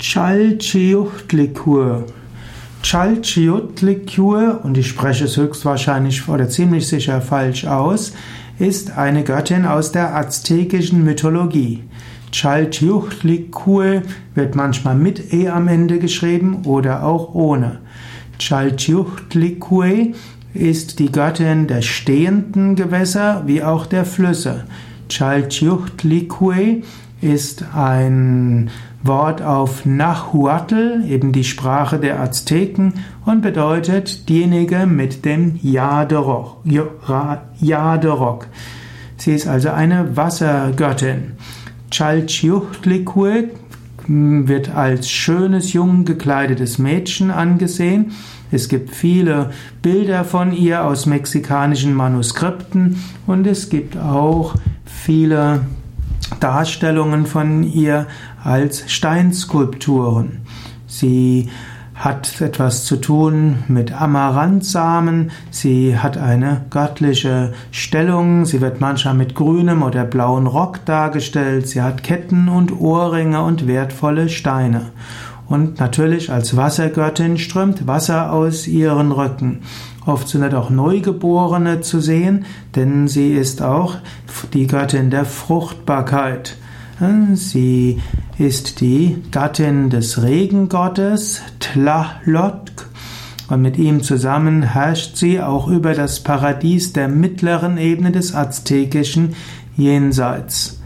Chalchiuhtlikur. Chalchiuhtlikur, und ich spreche es höchstwahrscheinlich oder ziemlich sicher falsch aus, ist eine Göttin aus der aztekischen Mythologie. Chalchiuhtlikur wird manchmal mit E am Ende geschrieben oder auch ohne. Chalchiuhtlikur ist die Göttin der stehenden Gewässer wie auch der Flüsse. Chalchiuhtlikur ist ein Wort auf Nahuatl, eben die Sprache der Azteken, und bedeutet diejenige mit dem Yaderok. Sie ist also eine Wassergöttin. Chalchiuhtlikur wird als schönes, jung gekleidetes Mädchen angesehen. Es gibt viele Bilder von ihr aus mexikanischen Manuskripten und es gibt auch viele Darstellungen von ihr als Steinskulpturen. Sie hat etwas zu tun mit Amaranthsamen, sie hat eine göttliche Stellung, sie wird manchmal mit grünem oder blauem Rock dargestellt, sie hat Ketten und Ohrringe und wertvolle Steine. Und natürlich als Wassergöttin strömt Wasser aus ihren Rücken. Oft sind auch Neugeborene zu sehen, denn sie ist auch die Göttin der Fruchtbarkeit. Sie ist die Gattin des Regengottes Tlalotk und mit ihm zusammen herrscht sie auch über das Paradies der mittleren Ebene des aztekischen Jenseits.